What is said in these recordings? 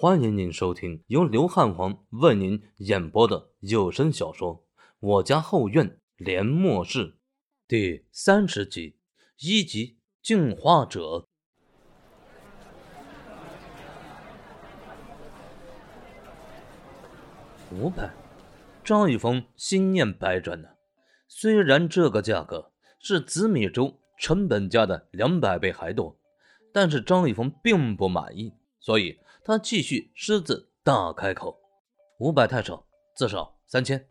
欢迎您收听由刘汉皇为您演播的有声小说《我家后院连末世》第三十集一级进化者。五百，张玉峰心念百转呢。虽然这个价格是紫米粥成本价的两百倍还多，但是张玉峰并不满意，所以。他继续狮子大开口：“五百太少，至少三千。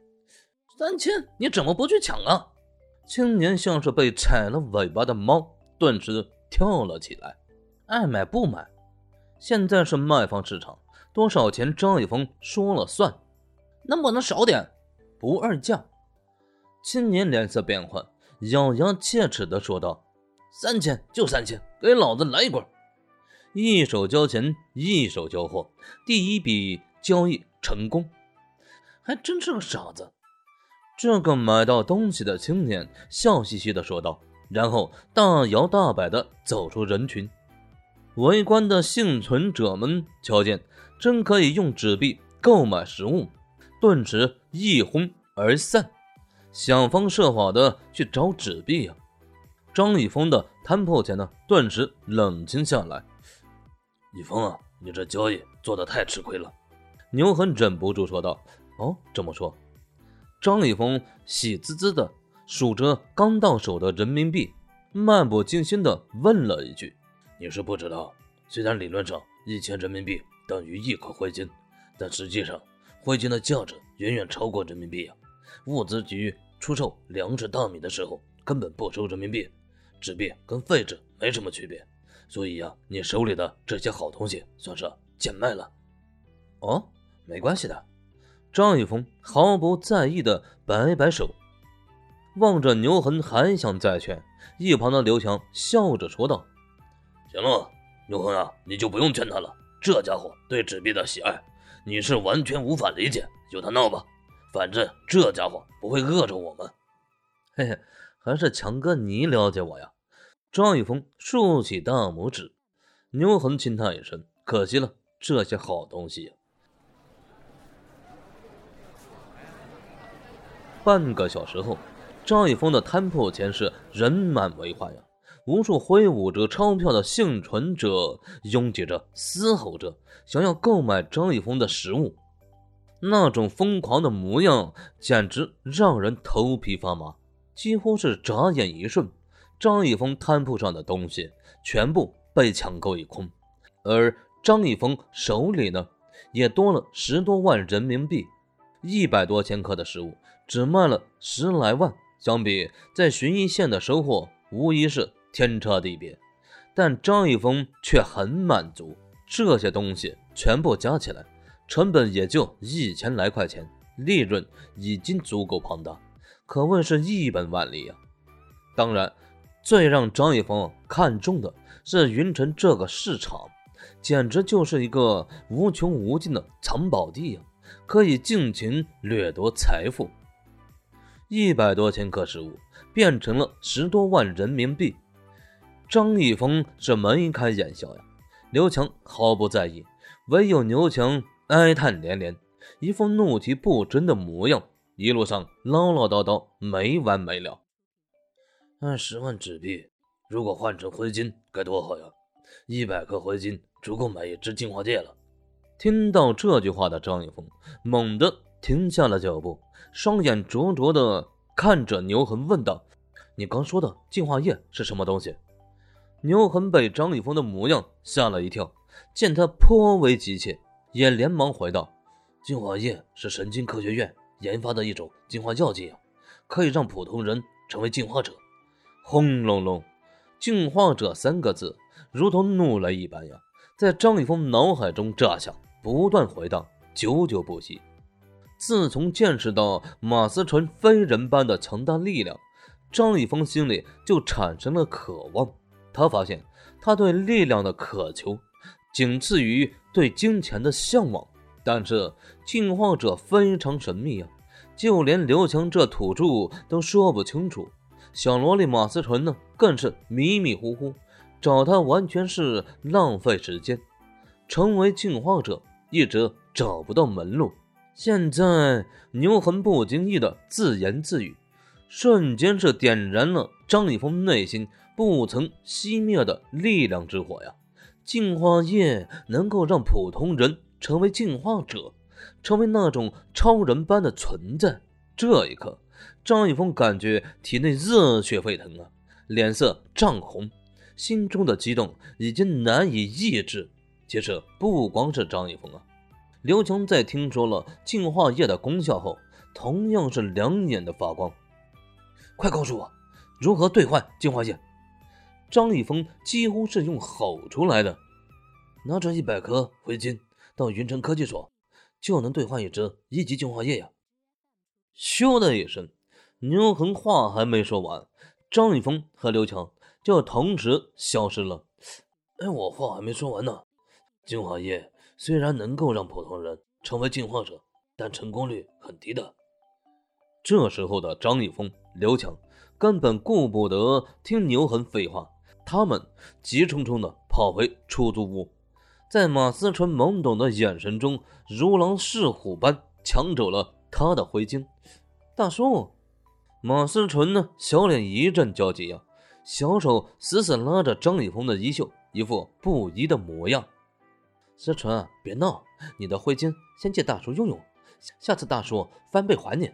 三千，你怎么不去抢啊？”青年像是被踩了尾巴的猫，顿时跳了起来。爱买不买，现在是卖方市场，多少钱张一峰说了算。能不能少点？不二价。青年脸色变换，咬牙切齿地说道：“三千就三千，给老子来一棍！”一手交钱，一手交货，第一笔交易成功，还真是个傻子。这个买到东西的青年笑嘻嘻地说道，然后大摇大摆地走出人群。围观的幸存者们瞧见真可以用纸币购买食物，顿时一哄而散，想方设法的去找纸币呀。张一峰的摊铺前呢，顿时冷清下来。一峰啊，你这交易做的太吃亏了。牛恒忍不住说道：“哦，这么说？”张一峰喜滋滋的数着刚到手的人民币，漫不经心的问了一句：“你是不知道，虽然理论上一千人民币等于一颗灰金，但实际上灰金的价值远远超过人民币啊！物资局出售粮食、大米的时候根本不收人民币，纸币跟废纸没什么区别。”所以呀，你手里的这些好东西算是贱卖了。哦，没关系的。张一峰毫不在意的摆摆手，望着牛恒还想再劝，一旁的刘强笑着说道：“行了，牛恒啊，你就不用劝他了。这家伙对纸币的喜爱，你是完全无法理解。由他闹吧，反正这家伙不会饿着我们。”嘿嘿，还是强哥你了解我呀。张玉峰竖起大拇指，牛恒轻叹一声：“可惜了，这些好东西。”半个小时后，张玉峰的摊铺前是人满为患呀，无数挥舞着钞票的幸存者拥挤着、嘶吼着，想要购买张玉峰的食物。那种疯狂的模样，简直让人头皮发麻，几乎是眨眼一瞬。张一峰摊铺上的东西全部被抢购一空，而张一峰手里呢，也多了十多万人民币。一百多千克的食物只卖了十来万，相比在旬邑县的收获，无疑是天差地别。但张一峰却很满足，这些东西全部加起来，成本也就一千来块钱，利润已经足够庞大，可谓是一本万利呀。当然。最让张一峰看中的是云城这个市场，简直就是一个无穷无尽的藏宝地呀，可以尽情掠夺财富。一百多千克食物变成了十多万人民币，张一峰是眉开眼笑呀。刘强毫不在意，唯有牛强哀叹连连，一副怒气不争的模样，一路上唠唠叨叨没完没了。按十万纸币，如果换成灰金该多好呀！一百克灰金足够买一只进化戒了。听到这句话的张一峰猛地停下了脚步，双眼灼灼地看着牛恒，问道：“你刚说的进化液是什么东西？”牛恒被张一峰的模样吓了一跳，见他颇为急切，也连忙回道：“进化液是神经科学院研发的一种进化药剂啊，可以让普通人成为进化者。”轰隆隆，“进化者”三个字如同怒雷一般呀，在张一峰脑海中炸响，不断回荡，久久不息。自从见识到马思纯非人般的强大力量，张一峰心里就产生了渴望。他发现，他对力量的渴求仅次于对金钱的向往。但是，进化者非常神秘啊，就连刘强这土著都说不清楚。小萝莉马思纯呢，更是迷迷糊糊，找他完全是浪费时间。成为进化者一直找不到门路。现在牛恒不经意的自言自语，瞬间是点燃了张一峰内心不曾熄灭的力量之火呀！净化液能够让普通人成为进化者，成为那种超人般的存在。这一刻，张一峰感觉体内热血沸腾啊，脸色涨红，心中的激动已经难以抑制。其实不光是张一峰啊。刘强在听说了净化液的功效后，同样是两眼的发光。快告诉我，如何兑换净化液？张一峰几乎是用吼出来的。拿着一百颗回金到云城科技所，就能兑换一支一级净化液呀！咻的一声，牛恒话还没说完，张一峰和刘强就同时消失了。哎，我话还没说完呢，净化液。虽然能够让普通人成为进化者，但成功率很低的。这时候的张一峰、刘强根本顾不得听牛恒废话，他们急冲冲地跑回出租屋，在马思纯懵懂的眼神中，如狼似虎般抢走了他的灰烬。大叔，马思纯呢？小脸一阵焦急呀，小手死死拉着张一峰的衣袖，一副不依的模样。思纯，别闹，你的灰金先借大叔用用，下次大叔翻倍还你。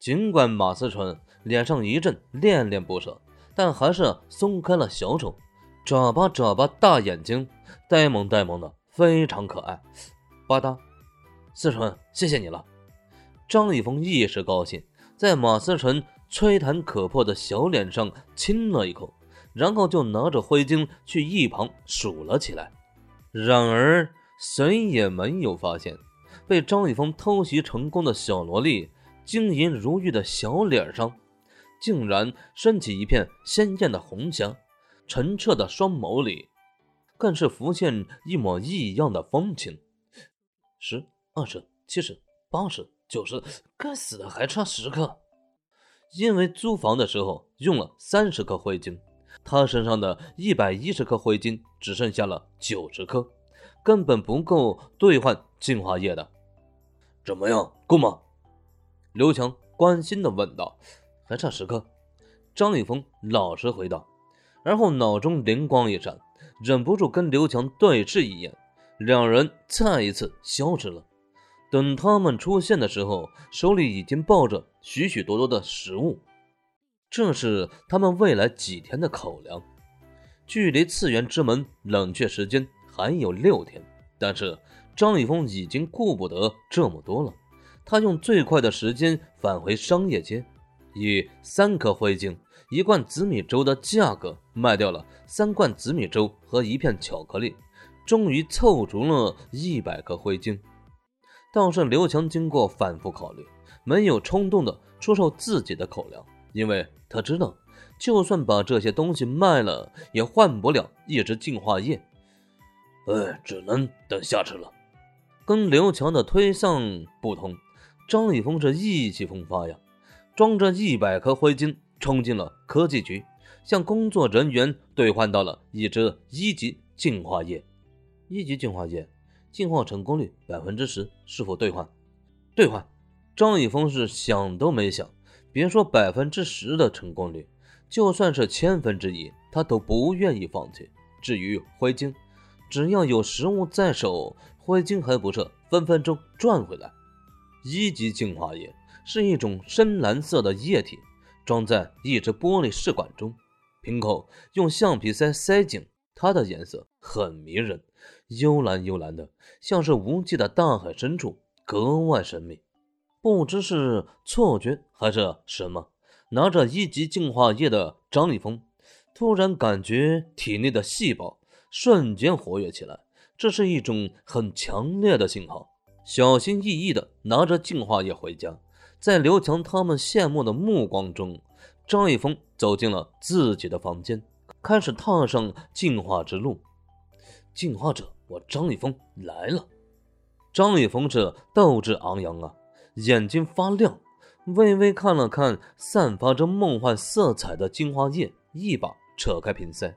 尽管马思纯脸上一阵恋恋不舍，但还是松开了小手，眨巴眨巴大眼睛，呆萌呆萌的，非常可爱。吧嗒，思纯，谢谢你了。张一峰一时高兴，在马思纯吹弹可破的小脸上亲了一口，然后就拿着灰金去一旁数了起来。然而，谁也没有发现，被张一峰偷袭成功的小萝莉，晶莹如玉的小脸上，竟然升起一片鲜艳的红霞，澄澈的双眸里，更是浮现一抹异样的风情。十、二十、七十、八十、九十，该死的，还差十克！因为租房的时候用了三十克灰金。他身上的一百一十克灰金只剩下了九十颗，根本不够兑换净化液的。怎么样，够吗？刘强关心的问道。还差十颗。张立峰老实回答，而后脑中灵光一闪，忍不住跟刘强对视一眼，两人再一次消失了。等他们出现的时候，手里已经抱着许许多多的食物。这是他们未来几天的口粮，距离次元之门冷却时间还有六天。但是张一峰已经顾不得这么多了，他用最快的时间返回商业街，以三颗灰晶、一罐紫米粥的价格卖掉了三罐紫米粥和一片巧克力，终于凑足了一百颗灰晶。倒是刘强经过反复考虑，没有冲动的出售自己的口粮，因为。他知道，就算把这些东西卖了，也换不了一支净化液。哎，只能等下次了。跟刘强的推搡不同，张立峰是意气风发呀，装着一百颗灰金冲进了科技局，向工作人员兑换到了一支一级净化液。一级净化液，净化成功率百分之十，是否兑换？兑换。张立峰是想都没想。别说百分之十的成功率，就算是千分之一，他都不愿意放弃。至于灰晶，只要有实物在手，灰晶还不是分分钟赚回来。一级净化液是一种深蓝色的液体，装在一只玻璃试管中，瓶口用橡皮塞塞紧，它的颜色很迷人，幽蓝幽蓝的，像是无际的大海深处，格外神秘。不知是错觉还是什么，拿着一级净化液的张立峰突然感觉体内的细胞瞬间活跃起来，这是一种很强烈的信号。小心翼翼地拿着净化液回家，在刘强他们羡慕的目光中，张立峰走进了自己的房间，开始踏上进化之路。进化者，我张立峰来了！张立峰这斗志昂扬啊！眼睛发亮，微微看了看散发着梦幻色彩的净化液，一把扯开瓶塞，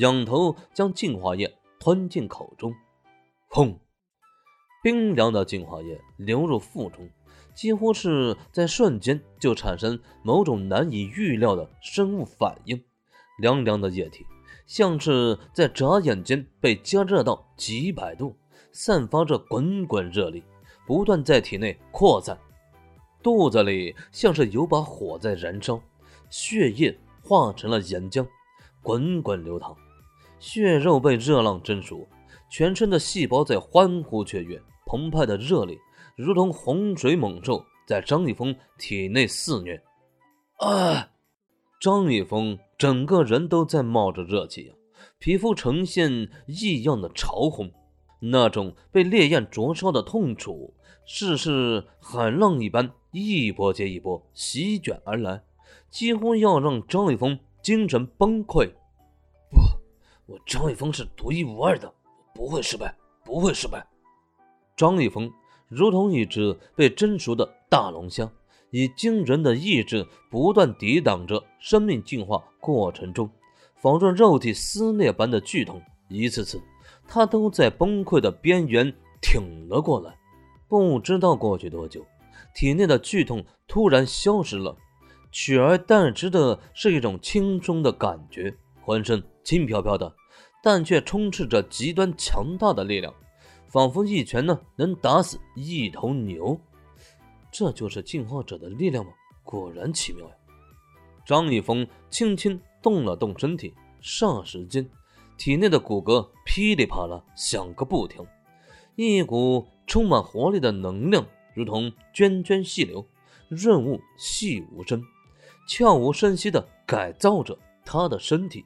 仰头将净化液吞进口中。砰！冰凉的净化液流入腹中，几乎是在瞬间就产生某种难以预料的生物反应。凉凉的液体像是在眨眼间被加热到几百度，散发着滚滚热力，不断在体内扩散。肚子里像是有把火在燃烧，血液化成了岩浆，滚滚流淌。血肉被热浪蒸熟，全身的细胞在欢呼雀跃，澎湃的热力如同洪水猛兽在张一峰体内肆虐。啊！张一峰整个人都在冒着热气呀，皮肤呈现异样的潮红，那种被烈焰灼烧的痛楚，似是海浪一般。一波接一波席卷而来，几乎要让张一峰精神崩溃。不，我张一峰是独一无二的，不会失败，不会失败。张一峰如同一只被蒸熟的大龙虾，以惊人的意志不断抵挡着生命进化过程中仿若肉体撕裂般的剧痛。一次次，他都在崩溃的边缘挺了过来。不知道过去多久。体内的剧痛突然消失了，取而代之的是一种轻松的感觉，浑身轻飘飘的，但却充斥着极端强大的力量，仿佛一拳呢能打死一头牛。这就是进化者的力量吗？果然奇妙呀！张一峰轻轻动了动身体，霎时间，体内的骨骼噼里啪啦响个不停，一股充满活力的能量。如同涓涓细流，润物细无声，悄无声息地改造着他的身体。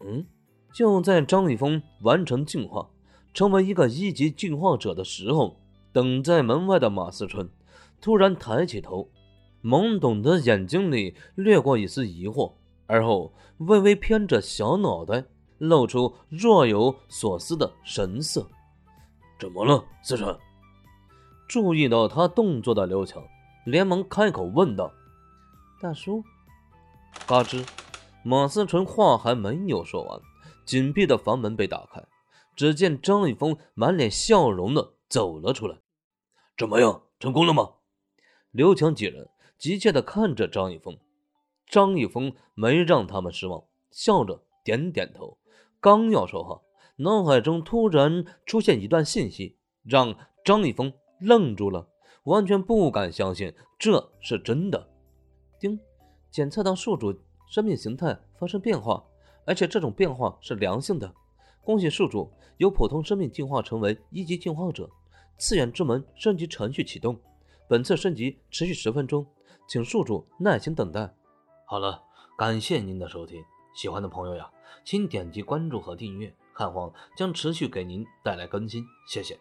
嗯，就在张立峰完成进化，成为一个一级进化者的时候，等在门外的马思纯突然抬起头，懵懂的眼睛里掠过一丝疑惑，而后微微偏着小脑袋，露出若有所思的神色。怎么了，思纯？注意到他动作的刘强，连忙开口问道：“大叔。”嘎吱，马思纯话还没有说完，紧闭的房门被打开，只见张一峰满脸笑容的走了出来。“怎么样，成功了吗？”刘强几人急切的看着张一峰。张一峰没让他们失望，笑着点点头。刚要说话，脑海中突然出现一段信息，让张一峰。愣住了，完全不敢相信这是真的。丁，检测到宿主生命形态发生变化，而且这种变化是良性的。恭喜宿主由普通生命进化成为一级进化者，次元之门升级程序启动。本次升级持续十分钟，请宿主耐心等待。好了，感谢您的收听，喜欢的朋友呀，请点击关注和订阅，汉皇将持续给您带来更新，谢谢。